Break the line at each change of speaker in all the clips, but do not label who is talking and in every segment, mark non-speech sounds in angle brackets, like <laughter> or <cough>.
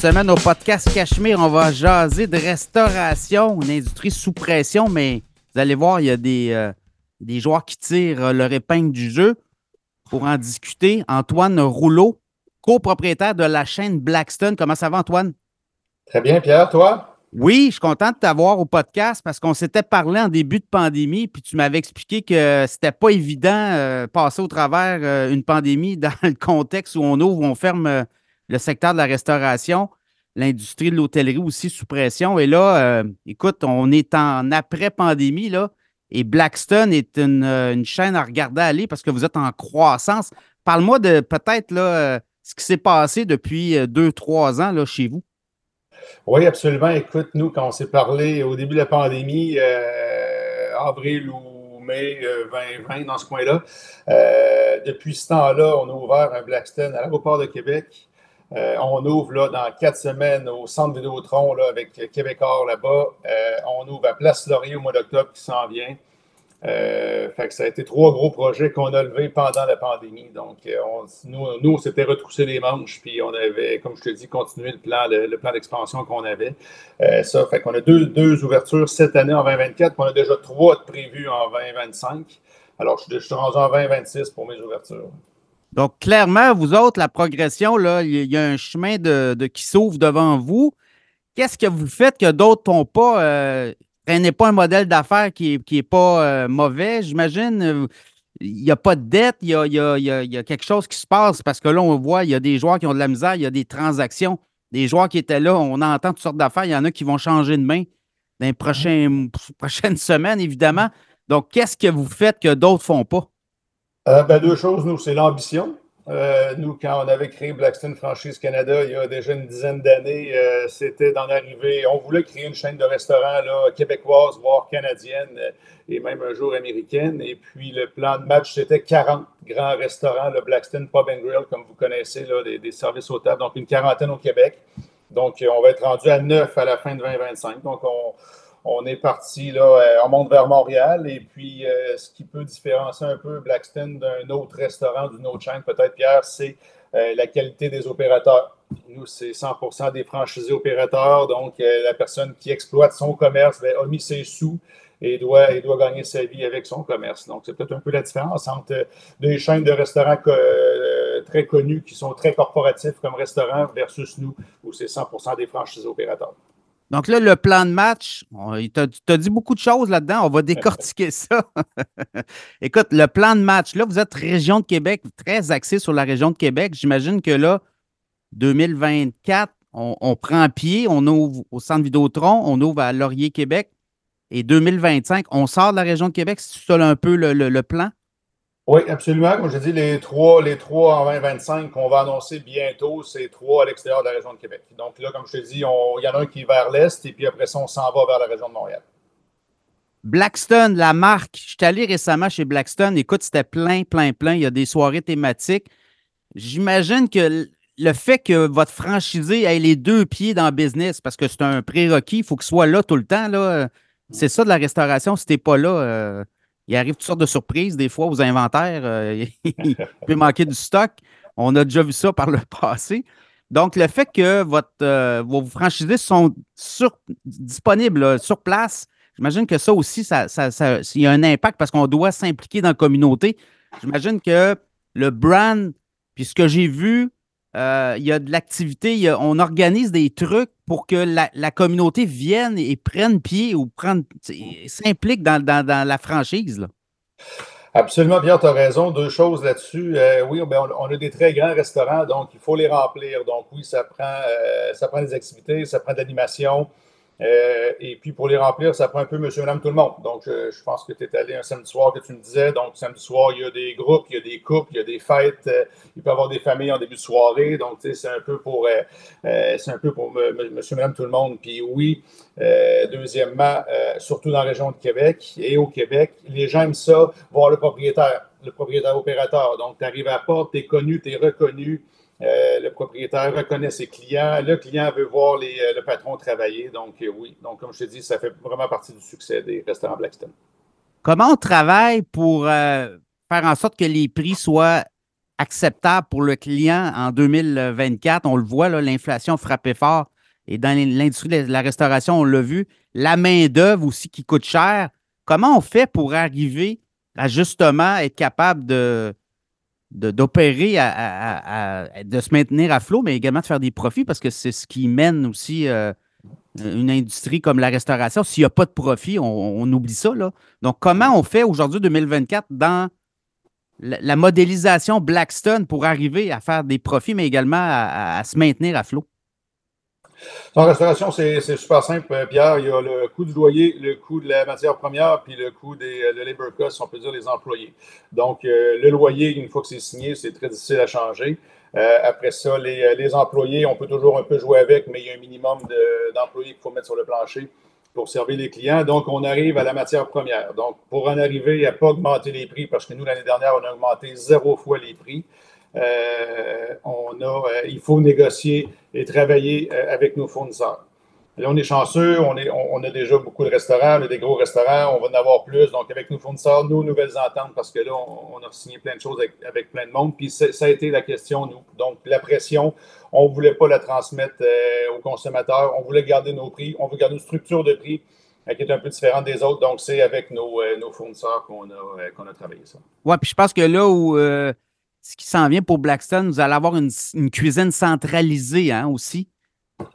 semaine au podcast Cachemire, on va jaser de restauration, une industrie sous pression, mais vous allez voir, il y a des, euh, des joueurs qui tirent euh, leur épingle du jeu. Pour en discuter, Antoine Rouleau, copropriétaire de la chaîne Blackstone. Comment ça va, Antoine?
Très bien, Pierre, toi?
Oui, je suis content de t'avoir au podcast parce qu'on s'était parlé en début de pandémie, puis tu m'avais expliqué que c'était pas évident euh, passer au travers euh, une pandémie <laughs> dans le contexte où on ouvre, où on ferme le secteur de la restauration, l'industrie de l'hôtellerie aussi sous pression. Et là, écoute, on est en après-pandémie, là, et Blackstone est une, une, chaîne à regarder aller parce que vous êtes en croissance. Parle-moi de peut-être là, ce qui s'est passé depuis deux, trois ans là, chez vous.
Oui, absolument. Écoute, nous, quand on s'est parlé au début de la pandémie, euh, avril ou mai 2020, euh, dans ce coin-là, euh, depuis ce temps-là, on a ouvert un Blackstone à l'aéroport de Québec. On ouvre là, dans quatre semaines au centre Vidéotron là, avec Québécois là-bas. on ouvre à Place Laurier au mois d'octobre qui s'en vient. Euh, fait que ça a été trois gros projets qu'on a levés pendant la pandémie. Donc, euh, on, nous, nous, on s'était retroussé les manches, puis on avait, comme je te dis, continué le plan, d'expansion qu'on avait. Euh, ça fait qu'on a deux, deux, ouvertures cette année en 2024, puis on a déjà trois prévues en 2025. Alors, je, je suis rendu en 2026 pour mes ouvertures.
Donc, clairement, vous autres, la progression, là, il y a un chemin de, de qui s'ouvre devant vous. Qu'est-ce que vous faites que d'autres n'ont pas? n'est pas un modèle d'affaires qui n'est est pas euh, mauvais, j'imagine. Il n'y a pas de dette, il y a, quelque chose qui se passe parce que là, on voit, il y a des joueurs qui ont de la misère, il y a des transactions. Des joueurs qui étaient là, on entend toutes sortes d'affaires. Il y en a qui vont changer de main dans les <laughs> prochaines semaines, évidemment. Donc, qu'est-ce que vous faites que d'autres ne font pas?
Euh, ben, deux choses, nous, c'est l'ambition. Euh, nous, quand on avait créé Blackstone Franchise Canada il y a déjà une dizaine d'années, euh, c'était d'en arriver. On voulait créer une chaîne de restaurants là, québécoise, voire canadienne et même un jour américaine. Et puis le plan de match, c'était 40 grands restaurants, le Blackstone Pub and Grill, comme vous connaissez, là, des, des, services aux tables, donc une quarantaine au Québec. Donc, on va être rendu à neuf à la fin de 2025. Donc, on, on est parti, là, euh, on monte vers Montréal. Et puis, euh, ce qui peut différencier un peu Blackstone d'un autre restaurant, d'une autre chaîne, peut-être, Pierre, c'est euh, la qualité des opérateurs. Nous, c'est 100% des franchisés opérateurs. Donc, la personne qui exploite son commerce ben, a mis ses sous et doit, et doit gagner sa vie avec son commerce. Donc, c'est peut-être un peu la différence entre des chaînes de restaurants très connues qui sont très corporatifs comme restaurants versus nous, où c'est 100% des franchisés opérateurs.
Donc là, le plan de match, tu as, dit beaucoup de choses là-dedans. On va décortiquer <laughs> ça. <laughs> Écoute, le plan de match, là, vous êtes région de Québec, très axé sur la région de Québec. J'imagine que là, 2024, on, prend pied, on ouvre au centre Vidéotron, on ouvre à Laurier, Québec. Et 2025, on sort de la région de Québec. C'est ça un peu le plan?
Oui, absolument. Comme je dis, les trois, les trois en 2025 qu'on va annoncer bientôt, c'est trois à l'extérieur de la région de Québec. Donc là, comme je te dis, il y en a un qui est vers l'est et puis après ça, on s'en va vers la région de Montréal.
Blackstone, la marque. Je suis allé récemment chez Blackstone. Écoute, c'était plein, plein, plein. Il y a des soirées thématiques. J'imagine que le fait que votre franchisé ait les deux pieds dans le business, parce que c'est un prérequis, il faut qu'il soit là tout le temps. Là. C'est ça de la restauration. Si tu n'es pas là, euh, il arrive toutes sortes de surprises des fois aux inventaires. Euh, <laughs> il peut manquer du stock. On a déjà vu ça par le <laughs> passé. Donc, le fait que euh, vos franchisés sont disponibles sur place, j'imagine que ça aussi, ça, il y a un impact parce qu'on doit s'impliquer dans la communauté. J'imagine que le brand, puis ce que j'ai vu, euh, il y a de l'activité, on organise des trucs pour que la, communauté vienne et prenne pied ou s'implique dans, la franchise.
Absolument, bien, tu as raison. Deux choses là-dessus. Euh, oui, ben, on, a des très grands restaurants, donc il faut les remplir. Donc oui, ça prend, euh, ça prend des activités, ça prend de l'animation. Euh, et puis pour les remplir, ça prend un peu monsieur, madame, tout le monde. Donc je, pense que tu es allé un samedi soir que tu me disais. Donc samedi soir, il y a des groupes, il y a des couples, il y a des fêtes. Euh, il peut y avoir des familles en début de soirée. Donc c'est un peu pour, euh, c'est un peu pour monsieur, madame, tout le monde. Puis oui, deuxièmement, surtout dans la région de Québec et au Québec, les gens aiment ça, voir le propriétaire, le propriétaire opérateur. Donc tu arrives à la porte, tu es connu, tu es reconnu. Euh, le propriétaire reconnaît ses clients. Le client veut voir euh, le patron travailler. Donc, euh, oui. Donc, comme je te dis, ça fait vraiment partie du succès des restaurants Blackstone.
Comment on travaille pour faire en sorte que les prix soient acceptable pour le client en 2024. On le voit, l'inflation frappait fort. Et dans l'industrie de la restauration, on l'a vu. La main-d'œuvre aussi qui coûte cher. Comment on fait pour arriver à justement être capable de, d'opérer, de se maintenir à flot, mais également de faire des profits parce que c'est ce qui mène aussi euh, une industrie comme la restauration. S'il n'y a pas de profit, on, oublie ça. Là. Donc, comment on fait aujourd'hui, 2024, dans la, modélisation Blackstone pour arriver à faire des profits, mais également à se maintenir à flot?
En restauration, c'est super simple, euh, Pierre. Il y a le coût du loyer, le coût de la matière première, puis le coût des euh, labor costs, on peut dire les employés. Donc, euh, le loyer, une fois que c'est signé, c'est très difficile à changer. après ça, les, employés, on peut toujours un peu jouer avec, mais il y a un minimum d'employés qu'il faut mettre sur le plancher pour servir les clients. Donc, on arrive à la matière première. Donc, pour en arriver à ne pas augmenter les prix, parce que nous, l'année dernière, on a augmenté zéro fois les prix. Euh, on a, euh, il faut négocier et travailler euh, avec nos fournisseurs. Là, on est chanceux, on, a déjà beaucoup de restaurants, des gros restaurants, on va en avoir plus. Donc, avec nos fournisseurs, nos nouvelles ententes, parce que là, on, a signé plein de choses avec, plein de monde. Puis, ça a été la question, nous. Donc, la pression, on ne voulait pas la transmettre aux consommateurs. On voulait garder nos prix. On veut garder une structure de prix qui est un peu différente des autres. Donc, c'est avec nos, fournisseurs qu'on a, qu'on a travaillé ça.
Oui, puis je pense que là où ce qui s'en vient pour Blackstone, vous allez avoir une, cuisine centralisée hein, aussi.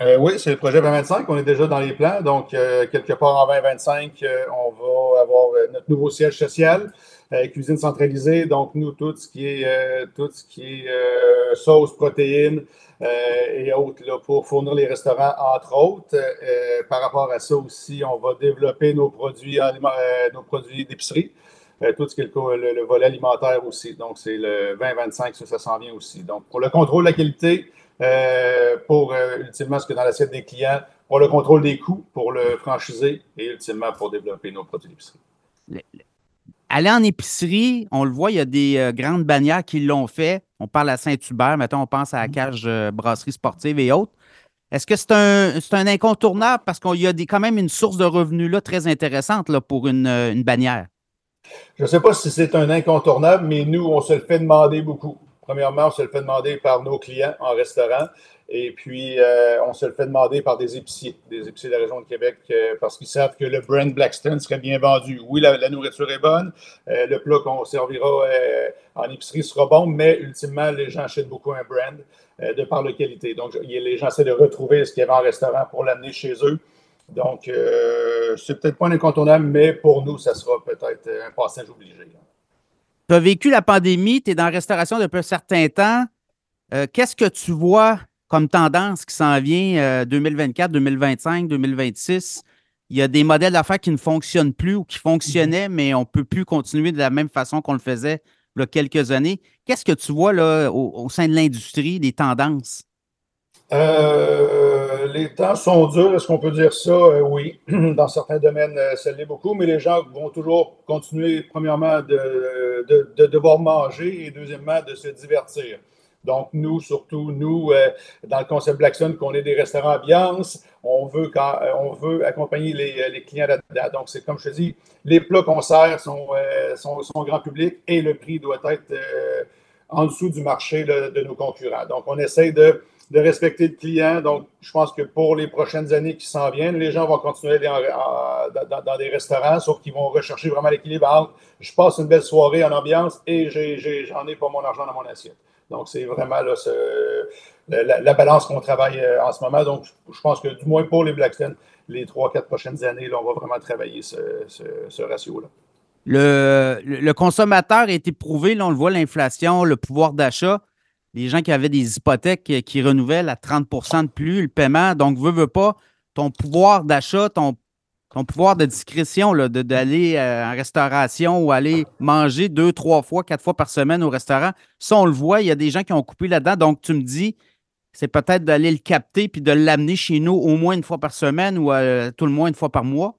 Euh, oui, c'est le projet 2025. On est déjà dans les plans. Donc, euh, quelque part en 2025, euh, on va avoir notre nouveau siège social, cuisine centralisée. Donc, nous, tout ce qui est, tout ce qui est sauce, protéines et autres là, pour fournir les restaurants, entre autres. par rapport à ça aussi, on va développer nos produits, nos produits d'épicerie. Euh, tout ce qui est le, volet alimentaire aussi. Donc, c'est le 2025, ça, ça s'en vient aussi. Donc, pour le contrôle de la qualité, euh, pour euh, ultimement ce que dans l'assiette des clients, pour le contrôle des coûts, pour le franchiser et ultimement pour développer nos produits d'épicerie.
Aller en épicerie, on le voit, il y a des grandes bannières qui l'ont fait. On parle à Saint-Hubert, maintenant on pense à la cage brasserie sportive et autres. Est-ce que c'est un, incontournable parce qu'il y a des, quand même une source de revenus là, très intéressante là, pour une bannière?
Je ne sais pas si c'est un incontournable, mais nous, on se le fait demander beaucoup. Premièrement, on se le fait demander par nos clients en restaurant. Et puis, euh, on se le fait demander par des épiciers, des épiciers de la région de Québec, euh, parce qu'ils savent que le brand Blackstone serait bien vendu. Oui, la, nourriture est bonne, euh, le plat qu'on servira en épicerie sera bon, mais ultimement, les gens achètent beaucoup un brand de par la qualité. Donc, les gens essaient de retrouver ce qu'il y avait en restaurant pour l'amener chez eux. Donc, euh, c'est peut-être pas un incontournable, mais pour nous, ça sera peut-être un passage obligé.
Tu as vécu la pandémie, tu es dans la restauration depuis un certain temps. Euh, qu'est-ce que tu vois comme tendance qui s'en vient 2024, 2025, 2026? Il y a des modèles d'affaires qui ne fonctionnent plus ou qui fonctionnaient, mais on ne peut plus continuer de la même façon qu'on le faisait il y a quelques années. Qu'est-ce que tu vois là, au sein de l'industrie, des tendances?
Euh, les temps sont durs, est-ce qu'on peut dire ça? Euh, oui, <clears throat> dans certains domaines, euh, ça l'est beaucoup, mais les gens vont toujours continuer, premièrement, de, de, devoir manger et deuxièmement, de se divertir. Donc, nous, surtout, nous, dans le concept Blackstone, qu'on est des restaurants ambiance, on veut, on veut accompagner les, les clients là-dedans. Donc, c'est comme je te dis, les plats qu'on sert sont, sont, sont, grand public et le prix doit être en dessous du marché de nos concurrents. Donc, on essaie de de respecter le client. Donc, je pense que pour les prochaines années qui s'en viennent, les gens vont continuer à aller dans, des restaurants, sauf qu'ils vont rechercher vraiment l'équilibre entre je passe une belle soirée en ambiance et j'en ai, pas mon argent dans mon assiette. Donc, c'est vraiment la, balance qu'on travaille euh, en ce moment. Donc, je pense que du moins pour les Blackstone, les trois, quatre prochaines années, on va vraiment travailler ce, ratio-là.
Le, le, consommateur est éprouvé, là, on le voit, l'inflation, le pouvoir d'achat les gens qui avaient des hypothèques qui renouvellent à 30% de plus le paiement. Donc, veux, veux pas, ton pouvoir d'achat, ton, ton pouvoir de discrétion d'aller euh, en restauration ou aller manger deux, trois fois, quatre fois par semaine au restaurant, ça, on le voit, il y a des gens qui ont coupé là-dedans. Donc, tu me dis, c'est peut-être d'aller le capter puis de l'amener chez nous au moins une fois par semaine ou euh, tout le moins une fois par mois?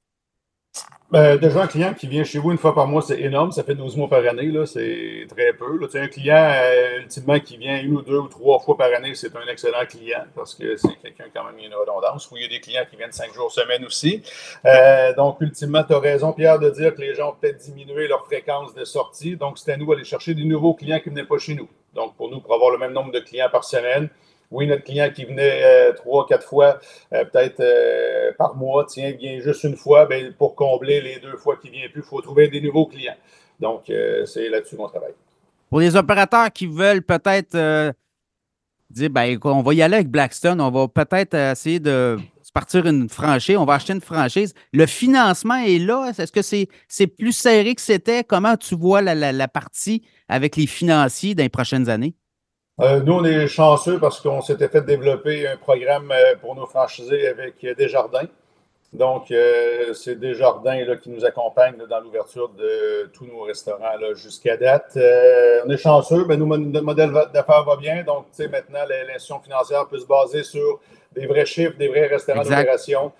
Ben, déjà, un client qui vient chez vous une fois par mois, c'est énorme. Ça fait 12 mois par année. C'est très peu. Là. Un client, euh, ultimement, qui vient une ou deux ou trois fois par année, c'est un excellent client parce que c'est quelqu'un quand même qui a une redondance. Ou il y a des clients qui viennent cinq jours semaine aussi. Euh, donc, ultimement, tu as raison, Pierre, de dire que les gens ont peut-être diminué leur fréquence de sortie. Donc, c'est à nous d'aller chercher des nouveaux clients qui ne venaient pas chez nous. Donc, pour nous, pour avoir le même nombre de clients par semaine, oui, notre client qui venait euh, trois, quatre fois, euh, peut-être euh, par mois, tiens, vient juste une fois, bien, pour combler les deux fois qu'il ne vient plus, il faut trouver des nouveaux clients. Donc, c'est là-dessus qu'on travaille.
Pour les opérateurs qui veulent peut-être dire, ben, on va y aller avec Blackstone, on va peut-être essayer de partir une franchise, on va acheter une franchise. Le financement est là. Est-ce que c'est plus serré que c'était? Comment tu vois la, la partie avec les financiers dans les prochaines années?
Euh, nous, on est chanceux parce qu'on s'était fait développer un programme euh, pour nos franchisés avec euh, Desjardins. Donc, c'est Desjardins là, qui nous accompagne dans l'ouverture de tous nos restaurants jusqu'à date. on est chanceux, mais nous, notre modèle d'affaires va bien. Donc, maintenant, l'institution financière peut se baser sur des vrais chiffres, des vrais restaurants d'opération.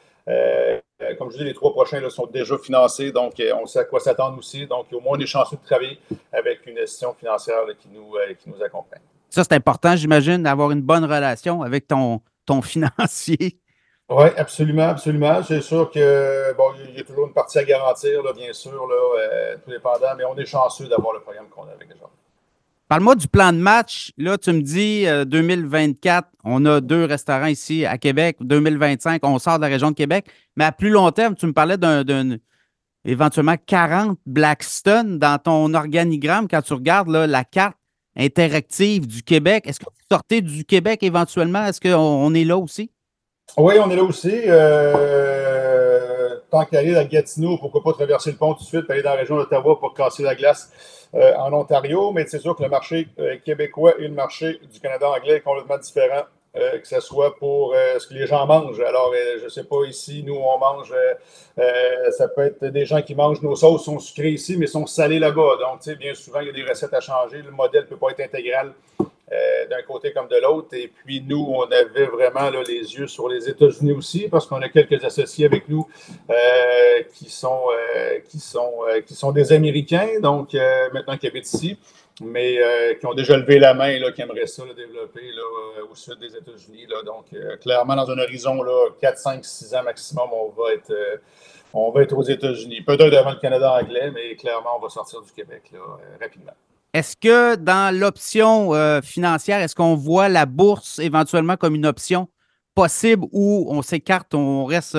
comme je dis, les trois prochains là, sont déjà financés, donc on sait à quoi s'attendre aussi. Donc, au moins, on est chanceux de travailler avec une institution financière qui, nous, qui nous accompagne.
Ça, c'est important, j'imagine, d'avoir une bonne relation avec ton, ton <laughs> financier.
Oui, absolument, absolument. C'est sûr que bon, il y a toujours une partie à garantir, là, bien sûr, là, euh, tout dépendant, mais on est chanceux d'avoir le programme qu'on a avec les gens.
Parle-moi du plan de match. Là, tu me dis 2024, euh, on a deux restaurants ici à Québec. 2025, on sort de la région de Québec. Mais à plus long terme, tu me parlais d'un éventuellement 40 Blackstone dans ton organigramme. Quand tu regardes là, la carte, interactive du Québec. Est-ce que vous sortez du Québec éventuellement? Est-ce qu'on est là aussi?
Oui, on est là aussi. Euh, tant qu'aller à Gatineau, pourquoi pas traverser le pont tout de suite, aller dans la région d'Ottawa pour casser la glace euh, en Ontario. Mais c'est sûr que le marché euh, québécois et le marché du Canada anglais est complètement différent. Euh, que ce soit pour euh, ce que les gens mangent. Alors, euh, je ne sais pas, ici, nous, on mange, ça peut être des gens qui mangent nos sauces, sont sucrées ici, mais sont salées là-bas. Donc, tu sais, bien souvent, il y a des recettes à changer. Le modèle ne peut pas être intégral d'un côté comme de l'autre. Et puis, nous, on avait vraiment là, les yeux sur les États-Unis aussi, parce qu'on a quelques associés avec nous qui, sont, qui, sont, qui sont des Américains, donc maintenant qui habitent ici mais euh, qui ont déjà levé la main, là, qui aimeraient ça développer là, euh, au sud des États-Unis. Donc, euh, clairement, dans un horizon là, 4, 5, 6 ans maximum, on va être, on va être aux États-Unis. Peut-être devant le Canada anglais, mais clairement, on va sortir du Québec là, rapidement.
Est-ce que dans l'option financière, est-ce qu'on voit la bourse éventuellement comme une option possible où on s'écarte, on reste,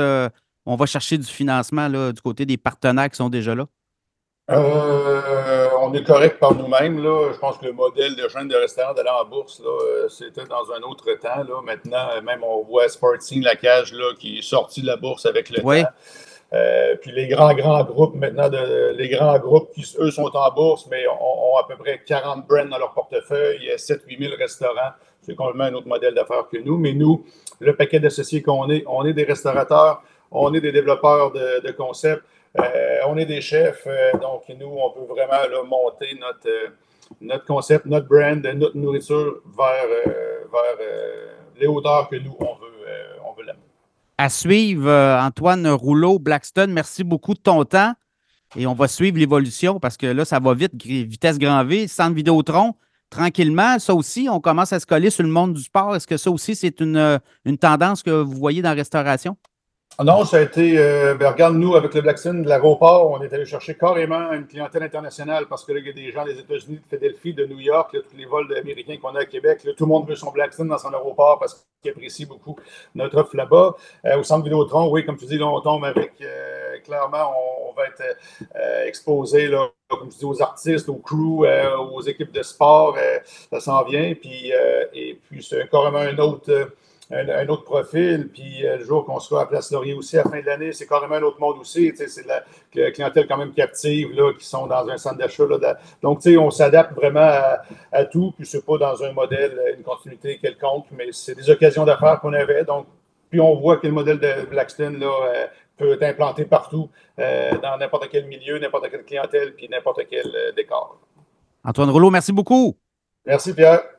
on va chercher du financement là, du côté des partenaires qui sont déjà là?
Euh, on est correct par nous-mêmes. Là. Je pense que le modèle de chaîne de restaurant d'aller en bourse, euh, c'était dans un autre temps. Là. Maintenant, euh, même on voit Sporting, la cage, là, qui est sorti de la bourse avec le temps. puis les grands, grands groupes, maintenant, de, les grands groupes qui, eux, sont en bourse, mais ont, à peu près 40 brands dans leur portefeuille, il y a 7-8 000 restaurants. C'est complètement un autre modèle d'affaires que nous. Mais nous, le paquet d'associés qu'on est, on est des restaurateurs, on est des développeurs de, de concepts. Euh, on est des chefs, euh, donc nous, on peut vraiment monter notre, euh, notre concept, notre brand, notre nourriture vers, vers les hauteurs que nous, on veut, on veut l'amener.
À suivre, Antoine Rouleau, Blackstone, merci beaucoup de ton temps. Et on va suivre l'évolution parce que là, ça va vite, vitesse grand V, centre Vidéotron, tranquillement. Ça aussi, on commence à se coller sur le monde du sport. Est-ce que ça aussi, c'est une, une tendance que vous voyez dans la restauration?
Ah non, ça a été, euh, ben, regarde, nous, avec le Blackstone de l'aéroport, on est allé chercher carrément une clientèle internationale parce que là, il y a des gens des États-Unis, de Philadelphie, de New York, tous les vols américains qu'on a à Québec, tout le monde veut son Blackstone dans son aéroport parce qu'il apprécie beaucoup notre offre là-bas. Euh, au centre Vidéotron, oui, comme tu dis, là, on tombe avec, euh, clairement, on, va être exposé, là, comme tu dis, aux artistes, aux crews, aux équipes de sport, ça s'en vient. Puis, et puis, c'est carrément un autre un, autre profil. Puis euh, le jour qu'on sera à Place Laurier aussi à la fin de l'année, c'est carrément un autre monde aussi. C'est de la clientèle quand même captive là, qui sont dans un centre d'achat. Donc, on s'adapte vraiment à, tout. Puis c'est pas dans un modèle, une continuité quelconque, mais c'est des occasions d'affaires qu'on avait. Donc, puis on voit que le modèle de Blackstone là, euh, peut être implanté partout, euh, dans n'importe quel milieu, n'importe quelle clientèle, puis n'importe quel décor.
Antoine Rouleau, merci beaucoup.
Merci Pierre.